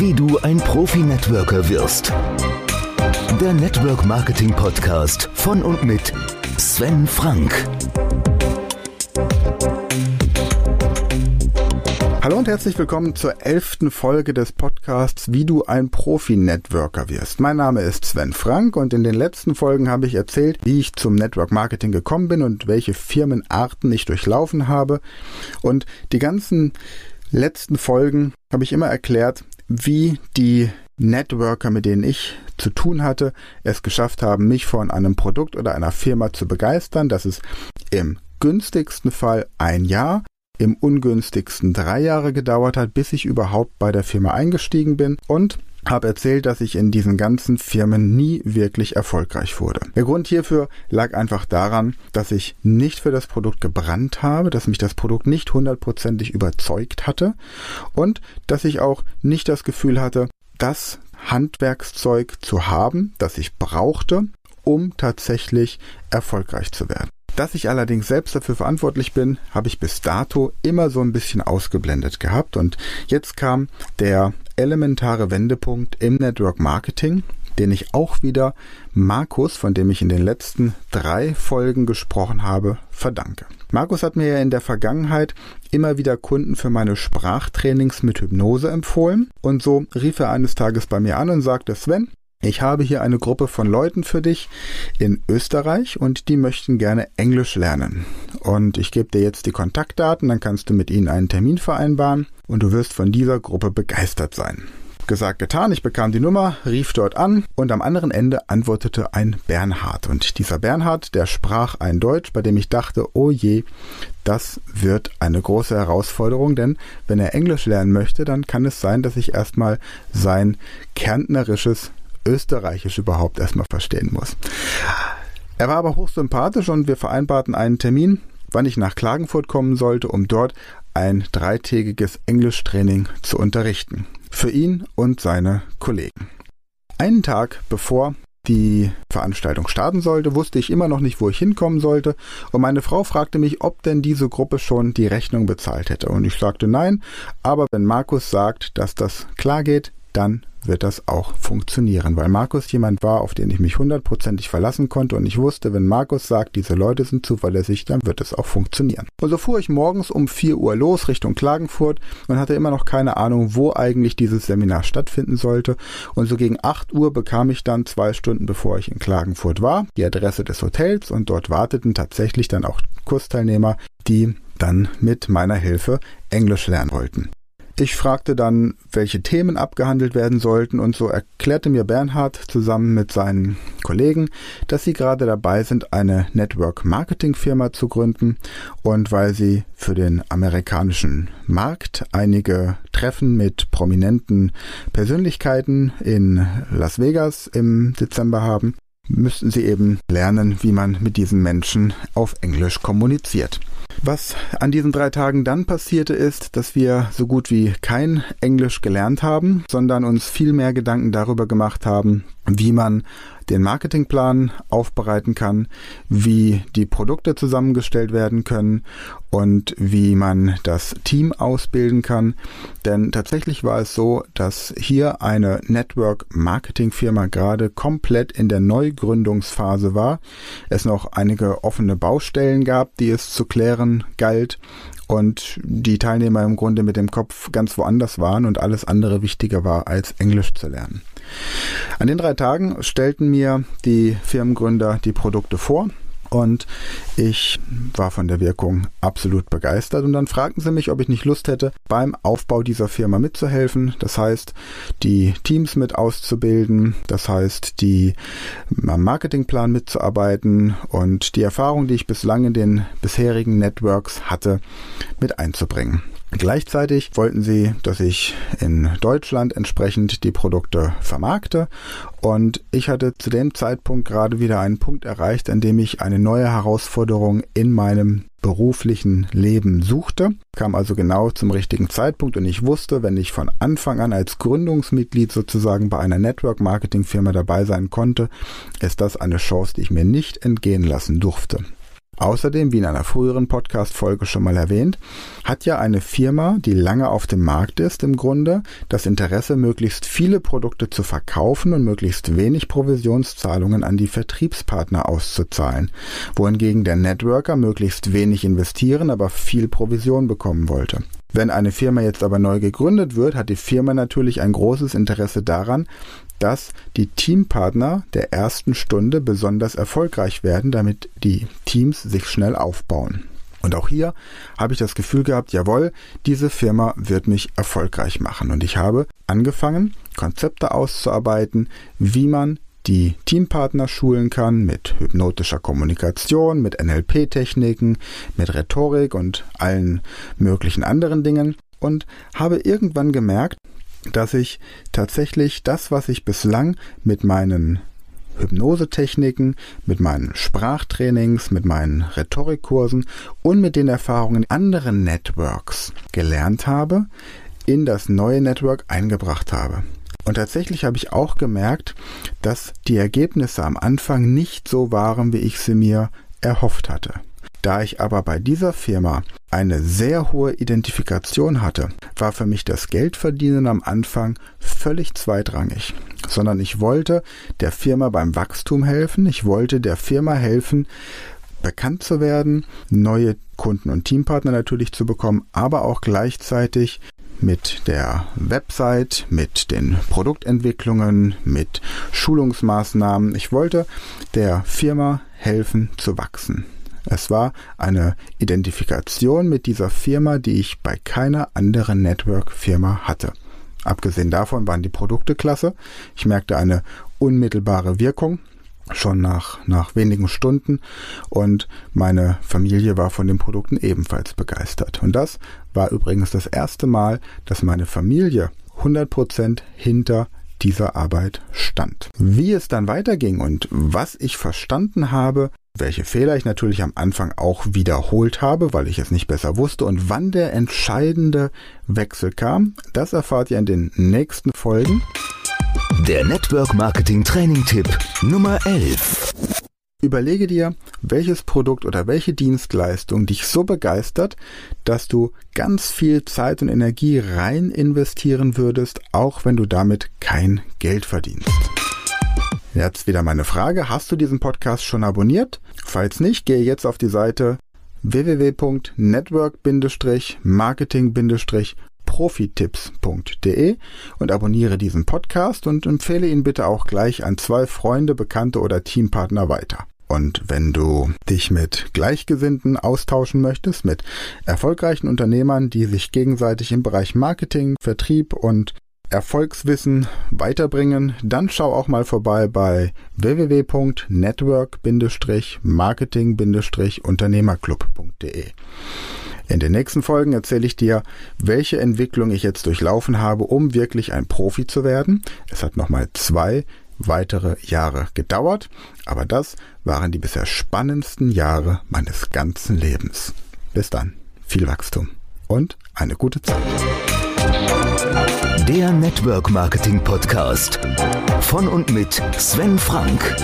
Wie du ein Profi-Networker wirst. Der Network Marketing Podcast von und mit Sven Frank. Hallo und herzlich willkommen zur elften Folge des Podcasts Wie du ein Profi-Networker wirst. Mein Name ist Sven Frank und in den letzten Folgen habe ich erzählt, wie ich zum Network Marketing gekommen bin und welche Firmenarten ich durchlaufen habe. Und die ganzen letzten Folgen habe ich immer erklärt, wie die Networker, mit denen ich zu tun hatte, es geschafft haben, mich von einem Produkt oder einer Firma zu begeistern. Das ist im günstigsten Fall ein Jahr im ungünstigsten drei Jahre gedauert hat, bis ich überhaupt bei der Firma eingestiegen bin und habe erzählt, dass ich in diesen ganzen Firmen nie wirklich erfolgreich wurde. Der Grund hierfür lag einfach daran, dass ich nicht für das Produkt gebrannt habe, dass mich das Produkt nicht hundertprozentig überzeugt hatte und dass ich auch nicht das Gefühl hatte, das Handwerkszeug zu haben, das ich brauchte, um tatsächlich erfolgreich zu werden. Dass ich allerdings selbst dafür verantwortlich bin, habe ich bis dato immer so ein bisschen ausgeblendet gehabt und jetzt kam der elementare Wendepunkt im Network Marketing, den ich auch wieder Markus, von dem ich in den letzten drei Folgen gesprochen habe, verdanke. Markus hat mir ja in der Vergangenheit immer wieder Kunden für meine Sprachtrainings mit Hypnose empfohlen und so rief er eines Tages bei mir an und sagte, Sven, ich habe hier eine Gruppe von Leuten für dich in Österreich und die möchten gerne Englisch lernen. Und ich gebe dir jetzt die Kontaktdaten, dann kannst du mit ihnen einen Termin vereinbaren und du wirst von dieser Gruppe begeistert sein. Gesagt, getan, ich bekam die Nummer, rief dort an und am anderen Ende antwortete ein Bernhard. Und dieser Bernhard, der sprach ein Deutsch, bei dem ich dachte, oh je, das wird eine große Herausforderung, denn wenn er Englisch lernen möchte, dann kann es sein, dass ich erstmal sein kärntnerisches Österreichisch überhaupt erstmal verstehen muss. Er war aber hochsympathisch und wir vereinbarten einen Termin, wann ich nach Klagenfurt kommen sollte, um dort ein dreitägiges Englischtraining zu unterrichten. Für ihn und seine Kollegen. Einen Tag bevor die Veranstaltung starten sollte, wusste ich immer noch nicht, wo ich hinkommen sollte, und meine Frau fragte mich, ob denn diese Gruppe schon die Rechnung bezahlt hätte. Und ich sagte nein, aber wenn Markus sagt, dass das klar geht, dann wird das auch funktionieren, weil Markus jemand war, auf den ich mich hundertprozentig verlassen konnte und ich wusste, wenn Markus sagt, diese Leute sind zuverlässig, dann wird es auch funktionieren. Und so fuhr ich morgens um 4 Uhr los Richtung Klagenfurt und hatte immer noch keine Ahnung, wo eigentlich dieses Seminar stattfinden sollte und so gegen 8 Uhr bekam ich dann zwei Stunden bevor ich in Klagenfurt war, die Adresse des Hotels und dort warteten tatsächlich dann auch Kursteilnehmer, die dann mit meiner Hilfe Englisch lernen wollten. Ich fragte dann, welche Themen abgehandelt werden sollten und so erklärte mir Bernhard zusammen mit seinen Kollegen, dass sie gerade dabei sind, eine Network Marketing Firma zu gründen und weil sie für den amerikanischen Markt einige Treffen mit prominenten Persönlichkeiten in Las Vegas im Dezember haben, müssten sie eben lernen, wie man mit diesen Menschen auf Englisch kommuniziert. Was an diesen drei Tagen dann passierte, ist, dass wir so gut wie kein Englisch gelernt haben, sondern uns viel mehr Gedanken darüber gemacht haben, wie man den Marketingplan aufbereiten kann, wie die Produkte zusammengestellt werden können und wie man das Team ausbilden kann. Denn tatsächlich war es so, dass hier eine Network Marketing Firma gerade komplett in der Neugründungsphase war. Es noch einige offene Baustellen gab, die es zu klären galt und die Teilnehmer im Grunde mit dem Kopf ganz woanders waren und alles andere wichtiger war, als Englisch zu lernen. An den drei Tagen stellten mir die Firmengründer die Produkte vor und ich war von der Wirkung absolut begeistert. Und dann fragten sie mich, ob ich nicht Lust hätte, beim Aufbau dieser Firma mitzuhelfen. Das heißt, die Teams mit auszubilden, das heißt, die am Marketingplan mitzuarbeiten und die Erfahrung, die ich bislang in den bisherigen Networks hatte, mit einzubringen. Gleichzeitig wollten sie, dass ich in Deutschland entsprechend die Produkte vermarkte und ich hatte zu dem Zeitpunkt gerade wieder einen Punkt erreicht, an dem ich eine neue Herausforderung in meinem beruflichen Leben suchte, kam also genau zum richtigen Zeitpunkt und ich wusste, wenn ich von Anfang an als Gründungsmitglied sozusagen bei einer Network Marketing Firma dabei sein konnte, ist das eine Chance, die ich mir nicht entgehen lassen durfte. Außerdem, wie in einer früheren Podcast-Folge schon mal erwähnt, hat ja eine Firma, die lange auf dem Markt ist, im Grunde das Interesse, möglichst viele Produkte zu verkaufen und möglichst wenig Provisionszahlungen an die Vertriebspartner auszuzahlen, wohingegen der Networker möglichst wenig investieren, aber viel Provision bekommen wollte. Wenn eine Firma jetzt aber neu gegründet wird, hat die Firma natürlich ein großes Interesse daran, dass die Teampartner der ersten Stunde besonders erfolgreich werden, damit die Teams sich schnell aufbauen. Und auch hier habe ich das Gefühl gehabt, jawohl, diese Firma wird mich erfolgreich machen. Und ich habe angefangen, Konzepte auszuarbeiten, wie man die Teampartner schulen kann mit hypnotischer Kommunikation, mit NLP-Techniken, mit Rhetorik und allen möglichen anderen Dingen und habe irgendwann gemerkt, dass ich tatsächlich das, was ich bislang mit meinen Hypnosetechniken, mit meinen Sprachtrainings, mit meinen Rhetorikkursen und mit den Erfahrungen anderen Networks gelernt habe, in das neue Network eingebracht habe. Und tatsächlich habe ich auch gemerkt, dass die Ergebnisse am Anfang nicht so waren, wie ich sie mir erhofft hatte. Da ich aber bei dieser Firma eine sehr hohe Identifikation hatte, war für mich das Geldverdienen am Anfang völlig zweitrangig, sondern ich wollte der Firma beim Wachstum helfen, ich wollte der Firma helfen, bekannt zu werden, neue Kunden und Teampartner natürlich zu bekommen, aber auch gleichzeitig mit der Website, mit den Produktentwicklungen, mit Schulungsmaßnahmen. Ich wollte der Firma helfen zu wachsen. Es war eine Identifikation mit dieser Firma, die ich bei keiner anderen Network-Firma hatte. Abgesehen davon waren die Produkte klasse. Ich merkte eine unmittelbare Wirkung schon nach, nach wenigen Stunden und meine Familie war von den Produkten ebenfalls begeistert. Und das war übrigens das erste Mal, dass meine Familie 100% hinter dieser Arbeit stand. Wie es dann weiterging und was ich verstanden habe, welche Fehler ich natürlich am Anfang auch wiederholt habe, weil ich es nicht besser wusste und wann der entscheidende Wechsel kam, das erfahrt ihr in den nächsten Folgen. Der Network Marketing Training Tipp Nummer 11. Überlege dir, welches Produkt oder welche Dienstleistung dich so begeistert, dass du ganz viel Zeit und Energie rein investieren würdest, auch wenn du damit kein Geld verdienst. Jetzt wieder meine Frage, hast du diesen Podcast schon abonniert? Falls nicht, gehe jetzt auf die Seite www.network-marketing-profitipps.de und abonniere diesen Podcast und empfehle ihn bitte auch gleich an zwei Freunde, Bekannte oder Teampartner weiter. Und wenn du dich mit Gleichgesinnten austauschen möchtest, mit erfolgreichen Unternehmern, die sich gegenseitig im Bereich Marketing, Vertrieb und Erfolgswissen weiterbringen, dann schau auch mal vorbei bei www.network-marketing-unternehmerclub.de. In den nächsten Folgen erzähle ich dir, welche Entwicklung ich jetzt durchlaufen habe, um wirklich ein Profi zu werden. Es hat nochmal zwei weitere Jahre gedauert, aber das waren die bisher spannendsten Jahre meines ganzen Lebens. Bis dann, viel Wachstum und eine gute Zeit. Der Network Marketing Podcast von und mit Sven Frank.